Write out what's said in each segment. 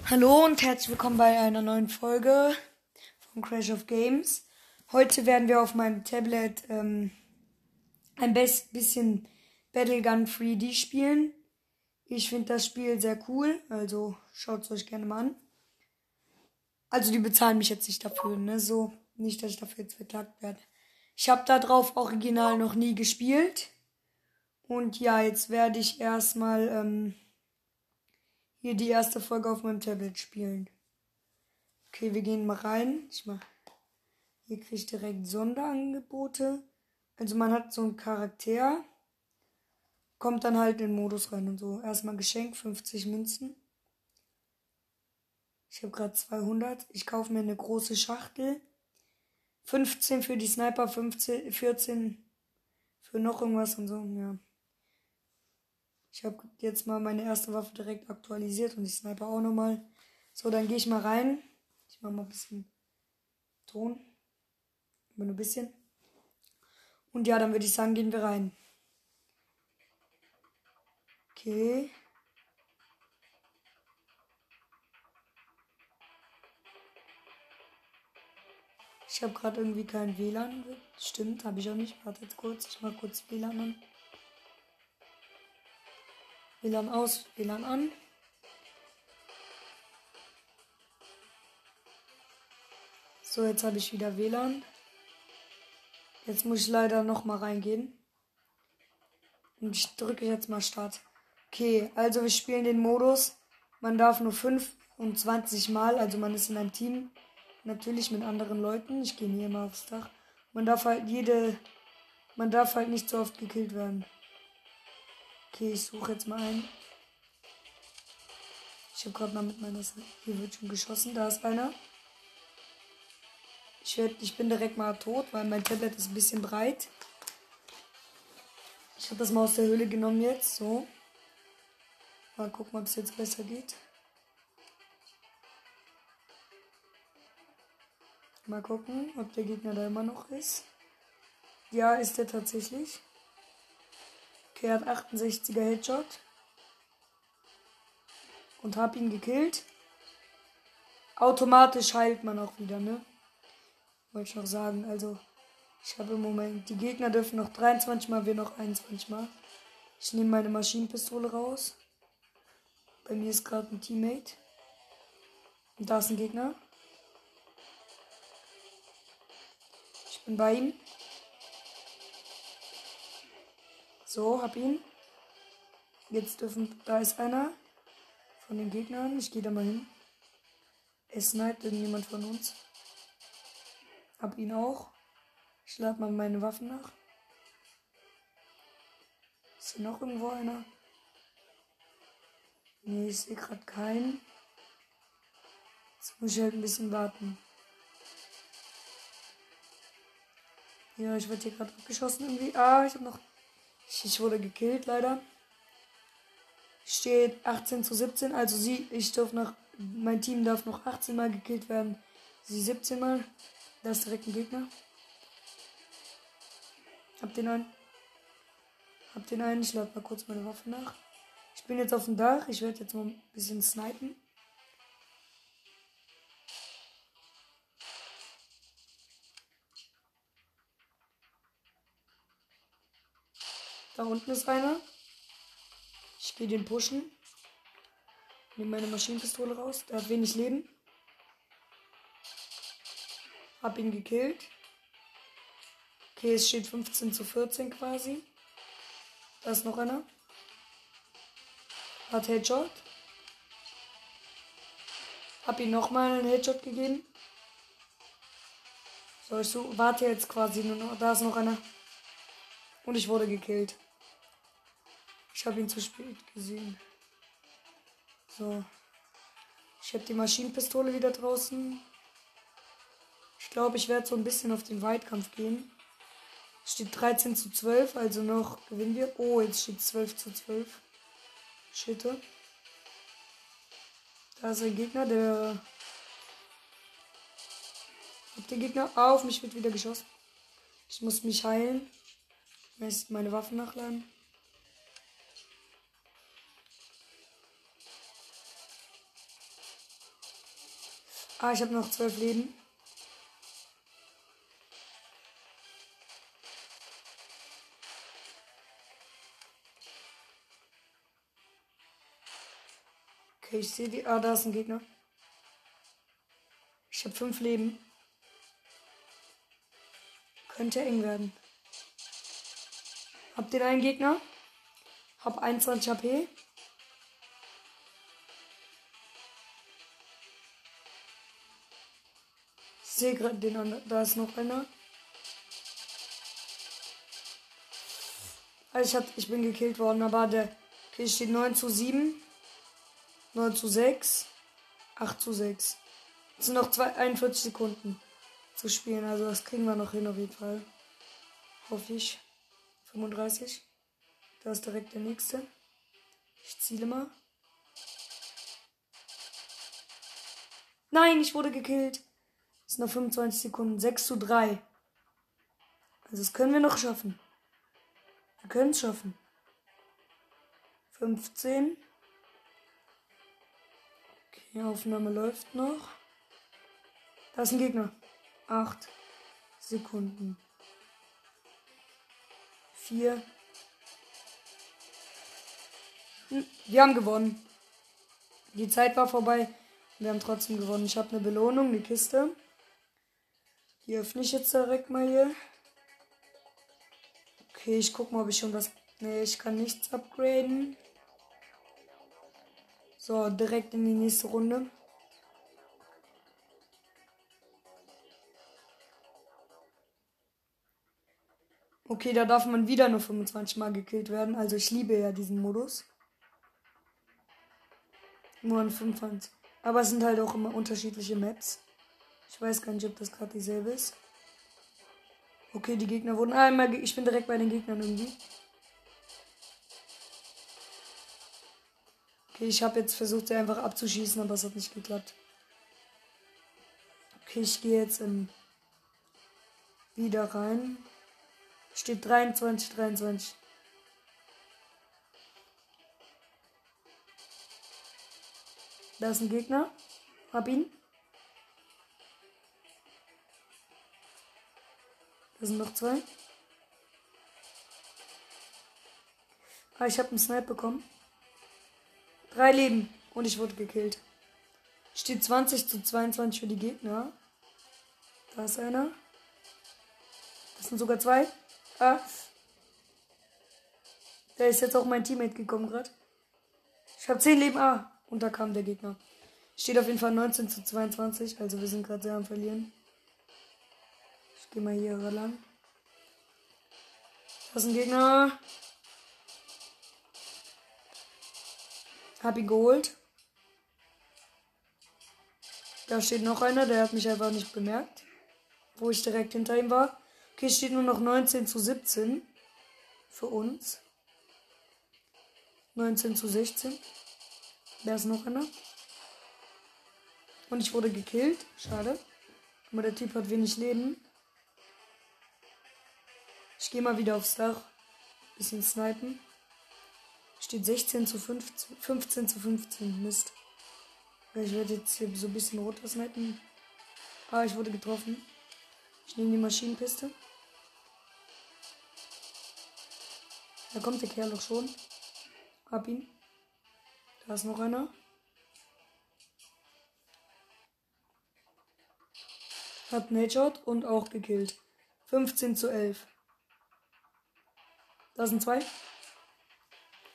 Hallo und herzlich willkommen bei einer neuen Folge von Crash of Games. Heute werden wir auf meinem Tablet ähm, ein bisschen Battlegun 3D spielen. Ich finde das Spiel sehr cool, also schaut es euch gerne mal an. Also die bezahlen mich jetzt nicht dafür, ne? So, nicht, dass ich dafür jetzt verklagt werde. Ich habe da drauf original noch nie gespielt. Und ja, jetzt werde ich erstmal ähm, hier die erste Folge auf meinem Tablet spielen. Okay, wir gehen mal rein. Ich mach. Hier kriege ich direkt Sonderangebote. Also man hat so einen Charakter. Kommt dann halt in den Modus rein und so. Erstmal Geschenk, 50 Münzen. Ich habe gerade 200. Ich kaufe mir eine große Schachtel. 15 für die Sniper, 15, 14 für noch irgendwas und so. Ja. Ich habe jetzt mal meine erste Waffe direkt aktualisiert und die Sniper auch nochmal. So, dann gehe ich mal rein. Ich mache mal ein bisschen Ton. Immer nur ein bisschen. Und ja, dann würde ich sagen, gehen wir rein. Okay. Ich habe gerade irgendwie kein WLAN. Stimmt, habe ich auch nicht. Warte jetzt kurz. Ich mache kurz WLAN an. WLAN aus, WLAN an. So, jetzt habe ich wieder WLAN. Jetzt muss ich leider noch mal reingehen. Und ich drücke jetzt mal Start. Okay, also wir spielen den Modus. Man darf nur 25 Mal, also man ist in einem Team, natürlich mit anderen Leuten. Ich gehe hier mal aufs Dach. Man darf halt jede, man darf halt nicht so oft gekillt werden. Okay, ich suche jetzt mal einen. Ich habe gerade mal mit meiner. Hier wird schon geschossen. Da ist einer. Ich, werd, ich bin direkt mal tot, weil mein Tablet ist ein bisschen breit. Ich habe das mal aus der Höhle genommen jetzt. So. Mal gucken, ob es jetzt besser geht. Mal gucken, ob der Gegner da immer noch ist. Ja, ist er tatsächlich. Okay, er hat 68er Headshot. Und hab ihn gekillt. Automatisch heilt man auch wieder, ne? Wollte ich noch sagen. Also, ich habe im Moment. Die Gegner dürfen noch 23 Mal, wir noch 21 Mal. Ich nehme meine Maschinenpistole raus. Bei mir ist gerade ein Teammate. Und da ist ein Gegner. Ich bin bei ihm. So, hab ihn. Jetzt dürfen. Da ist einer von den Gegnern. Ich gehe da mal hin. Es sniped irgendjemand von uns. Hab ihn auch. Ich lade mal meine Waffen nach. Ist hier noch irgendwo einer? Nee, ich sehe gerade keinen. Jetzt muss ich halt ein bisschen warten. Ja, ich werde hier gerade abgeschossen irgendwie. Ah, ich habe noch ich wurde gekillt, leider. Steht 18 zu 17. Also sie, ich darf noch, mein Team darf noch 18 Mal gekillt werden. Sie 17 Mal. Da ist direkt ein Gegner. Hab den einen. Hab den einen. Ich lade mal kurz meine Waffe nach. Ich bin jetzt auf dem Dach. Ich werde jetzt mal ein bisschen snipen. Da unten ist einer. Ich gehe den pushen. Nehme meine Maschinenpistole raus. Der hat wenig Leben. Hab ihn gekillt. Okay, es steht 15 zu 14 quasi. Da ist noch einer. Hat Headshot. Hab ihm nochmal einen Headshot gegeben. So, ich so, warte jetzt quasi nur noch. Da ist noch einer. Und ich wurde gekillt. Ich habe ihn zu spät gesehen. So. Ich habe die Maschinenpistole wieder draußen. Ich glaube, ich werde so ein bisschen auf den Weitkampf gehen. Es steht 13 zu 12, also noch gewinnen wir. Oh, jetzt steht 12 zu 12. Schitte. Da ist ein Gegner, der. Habt der Gegner? auf mich wird wieder geschossen. Ich muss mich heilen. Meine Waffen nachladen. Ah, ich habe noch zwölf Leben. Okay, ich sehe die. Ah, da ist ein Gegner. Ich habe fünf Leben. Könnte eng werden. Hab den einen Gegner. Hab 21 HP. Sehe gerade den anderen. Da ist noch einer. Also ich, hab, ich bin gekillt worden, aber der. Okay, steht 9 zu 7. 9 zu 6. 8 zu 6. Es sind noch zwei, 41 Sekunden zu spielen. Also das kriegen wir noch hin auf jeden Fall. Hoffe ich. 35. Da ist direkt der nächste. Ich ziele mal. Nein, ich wurde gekillt. Es sind noch 25 Sekunden. 6 zu 3. Also das können wir noch schaffen. Wir können es schaffen. 15. Okay, Aufnahme läuft noch. Da ist ein Gegner. 8 Sekunden. 4. Hm, wir haben gewonnen. Die Zeit war vorbei. Wir haben trotzdem gewonnen. Ich habe eine Belohnung, eine Kiste. Die öffne ich jetzt direkt mal hier. Okay, ich guck mal, ob ich schon was. Nee, ich kann nichts upgraden. So, direkt in die nächste Runde. Okay, da darf man wieder nur 25 Mal gekillt werden. Also ich liebe ja diesen Modus. Nur an 25. Aber es sind halt auch immer unterschiedliche Maps. Ich weiß gar nicht, ob das gerade dieselbe ist. Okay, die Gegner wurden einmal. Ich bin direkt bei den Gegnern irgendwie. Okay, ich habe jetzt versucht, sie einfach abzuschießen, aber es hat nicht geklappt. Okay, ich gehe jetzt ähm, wieder rein. Steht 23, 23. Da ist ein Gegner. Hab ihn. Da sind noch zwei. Ah, ich habe einen Snipe bekommen. Drei Leben. Und ich wurde gekillt. Steht 20 zu 22 für die Gegner. Da ist einer. Das sind sogar zwei. Ah. Da ist jetzt auch mein Teammate gekommen gerade. Ich habe 10 Leben. Ah. Und da kam der Gegner. Steht auf jeden Fall 19 zu 22. Also wir sind gerade sehr am Verlieren. Gehe mal hier lang. Das ist ein Gegner. Hab ihn geholt. Da steht noch einer, der hat mich einfach nicht bemerkt. Wo ich direkt hinter ihm war. Okay, steht nur noch 19 zu 17. Für uns. 19 zu 16. Da ist noch einer. Und ich wurde gekillt. Schade. Aber der Typ hat wenig Leben. Ich gehe mal wieder aufs Dach. Bisschen snipen. Steht 16 zu 15, 15 zu 15. Mist. Ich werde jetzt hier so ein bisschen runter snipen. Ah, ich wurde getroffen. Ich nehme die Maschinenpiste. Da kommt der Kerl doch schon. Hab ihn. Da ist noch einer. Hat einen Headshot und auch gekillt. 15 zu 11. Da sind zwei.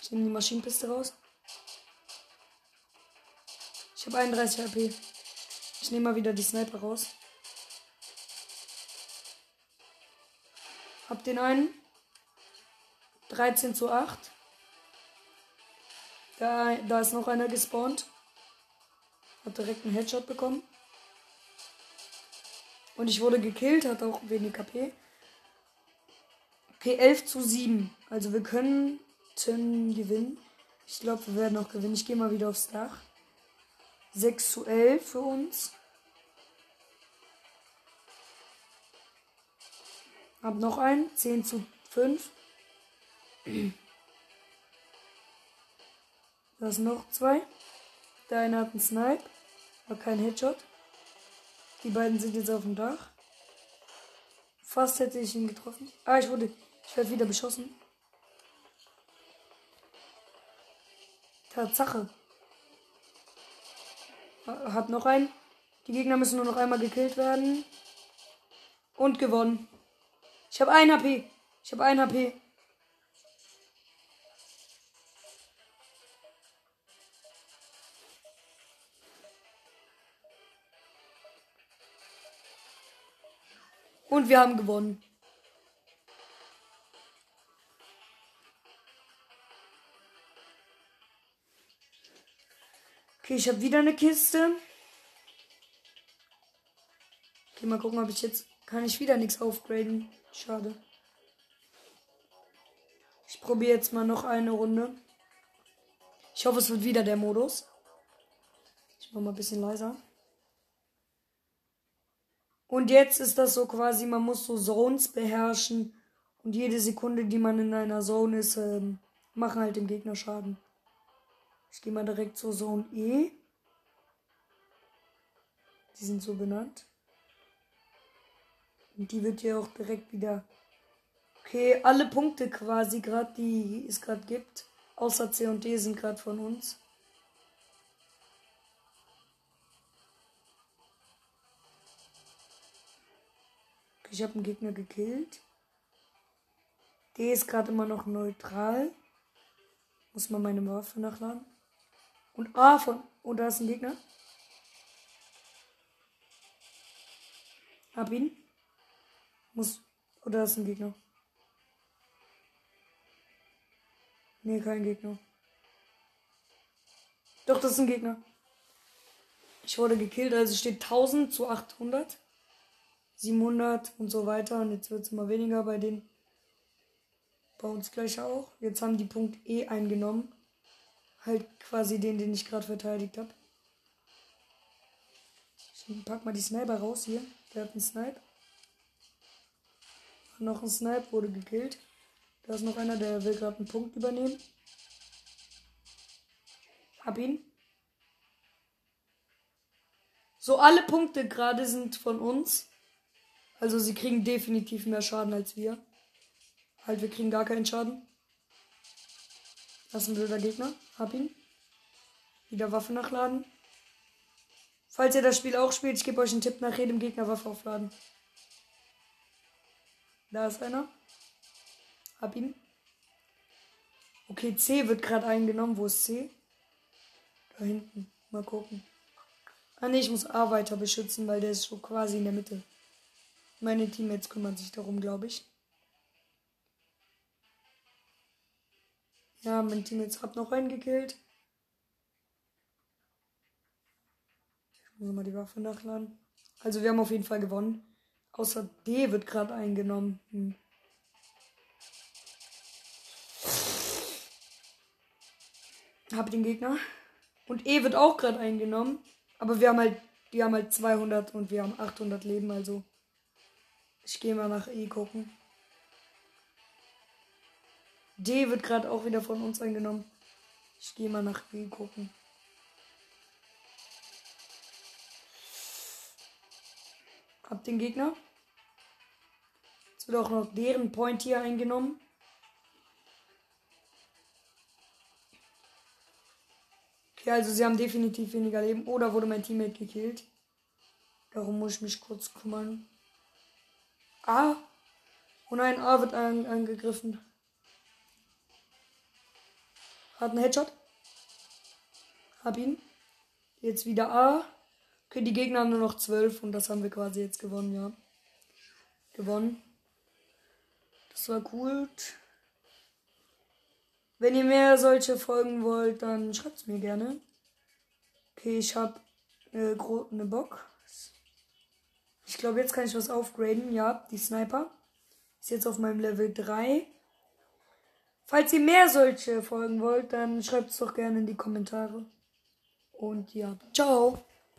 Ich nehme die Maschinenpiste raus. Ich habe 31 HP. Ich nehme mal wieder die Sniper raus. Hab den einen. 13 zu 8. Da, da ist noch einer gespawnt. Hat direkt einen Headshot bekommen. Und ich wurde gekillt, hat auch wenig KP. Okay, 11 zu 7. Also wir könnten gewinnen. Ich glaube, wir werden auch gewinnen. Ich gehe mal wieder aufs Dach. 6 zu 11 für uns. Hab noch einen. 10 zu 5. Da sind noch zwei. Der eine hat einen Snipe. Aber kein Headshot. Die beiden sind jetzt auf dem Dach. Fast hätte ich ihn getroffen. Ah, ich wurde. Ich werde wieder beschossen. Tatsache. Hab noch einen. Die Gegner müssen nur noch einmal gekillt werden. Und gewonnen. Ich habe ein HP. Ich habe ein HP. Und wir haben gewonnen. Okay, ich habe wieder eine Kiste. Okay, mal gucken, ob ich jetzt. Kann ich wieder nichts aufgraden. Schade. Ich probiere jetzt mal noch eine Runde. Ich hoffe, es wird wieder der Modus. Ich mache mal ein bisschen leiser. Und jetzt ist das so quasi, man muss so Zones beherrschen. Und jede Sekunde, die man in einer Zone ist, ähm, machen halt dem Gegner Schaden. Ich gehe mal direkt zur Zone E. Die sind so benannt. Und die wird hier auch direkt wieder. Okay, alle Punkte quasi gerade, die es gerade gibt, außer C und D sind gerade von uns. Ich habe einen Gegner gekillt. D ist gerade immer noch neutral. Muss man meine Waffe nachladen. Und A von. Und da ist ein Gegner. Hab ihn. Muss. Oder da ist ein Gegner. Nee, kein Gegner. Doch, das ist ein Gegner. Ich wurde gekillt, also steht 1000 zu 800. 700 und so weiter. Und jetzt wird es immer weniger bei den. Bei uns gleich auch. Jetzt haben die Punkt E eingenommen. Halt quasi den, den ich gerade verteidigt habe. Ich pack mal die Sniper raus hier. Der hat einen Snipe. Noch ein Snipe wurde gekillt. Da ist noch einer, der will gerade einen Punkt übernehmen. Hab ihn. So, alle Punkte gerade sind von uns. Also sie kriegen definitiv mehr Schaden als wir. Halt, wir kriegen gar keinen Schaden. Das ist ein blöder Gegner. Hab ihn. Wieder Waffe nachladen. Falls ihr das Spiel auch spielt, ich gebe euch einen Tipp nach jedem Gegner Waffe aufladen. Da ist einer. Hab ihn. Okay, C wird gerade eingenommen. Wo ist C? Da hinten. Mal gucken. Ah ne, ich muss A weiter beschützen, weil der ist so quasi in der Mitte. Meine Teammates kümmern sich darum, glaube ich. Ja, mein Teammates hat noch einen gekillt. Ich muss mal die Waffe nachladen. Also wir haben auf jeden Fall gewonnen. Außer D wird gerade eingenommen. Hm. Hab den Gegner. Und E wird auch gerade eingenommen. Aber wir haben halt, die haben halt 200 und wir haben 800 Leben, also ich gehe mal nach E gucken. D wird gerade auch wieder von uns eingenommen. Ich gehe mal nach E gucken. Hab den Gegner. Jetzt wird auch noch deren Point hier eingenommen. Okay, also sie haben definitiv weniger Leben. Oder wurde mein Teammate gekillt. Darum muss ich mich kurz kümmern. A. Oh nein, A wird an, angegriffen. Hat einen Headshot. Hab ihn. Jetzt wieder A. Okay, die Gegner haben nur noch 12 und das haben wir quasi jetzt gewonnen, ja. Gewonnen. Das war gut. Wenn ihr mehr solche Folgen wollt, dann schreibt es mir gerne. Okay, ich habe äh, eine Bock. Ich glaube, jetzt kann ich was aufgraden. Ja, die Sniper. Ist jetzt auf meinem Level 3. Falls ihr mehr solche Folgen wollt, dann schreibt es doch gerne in die Kommentare. Und ja, ciao.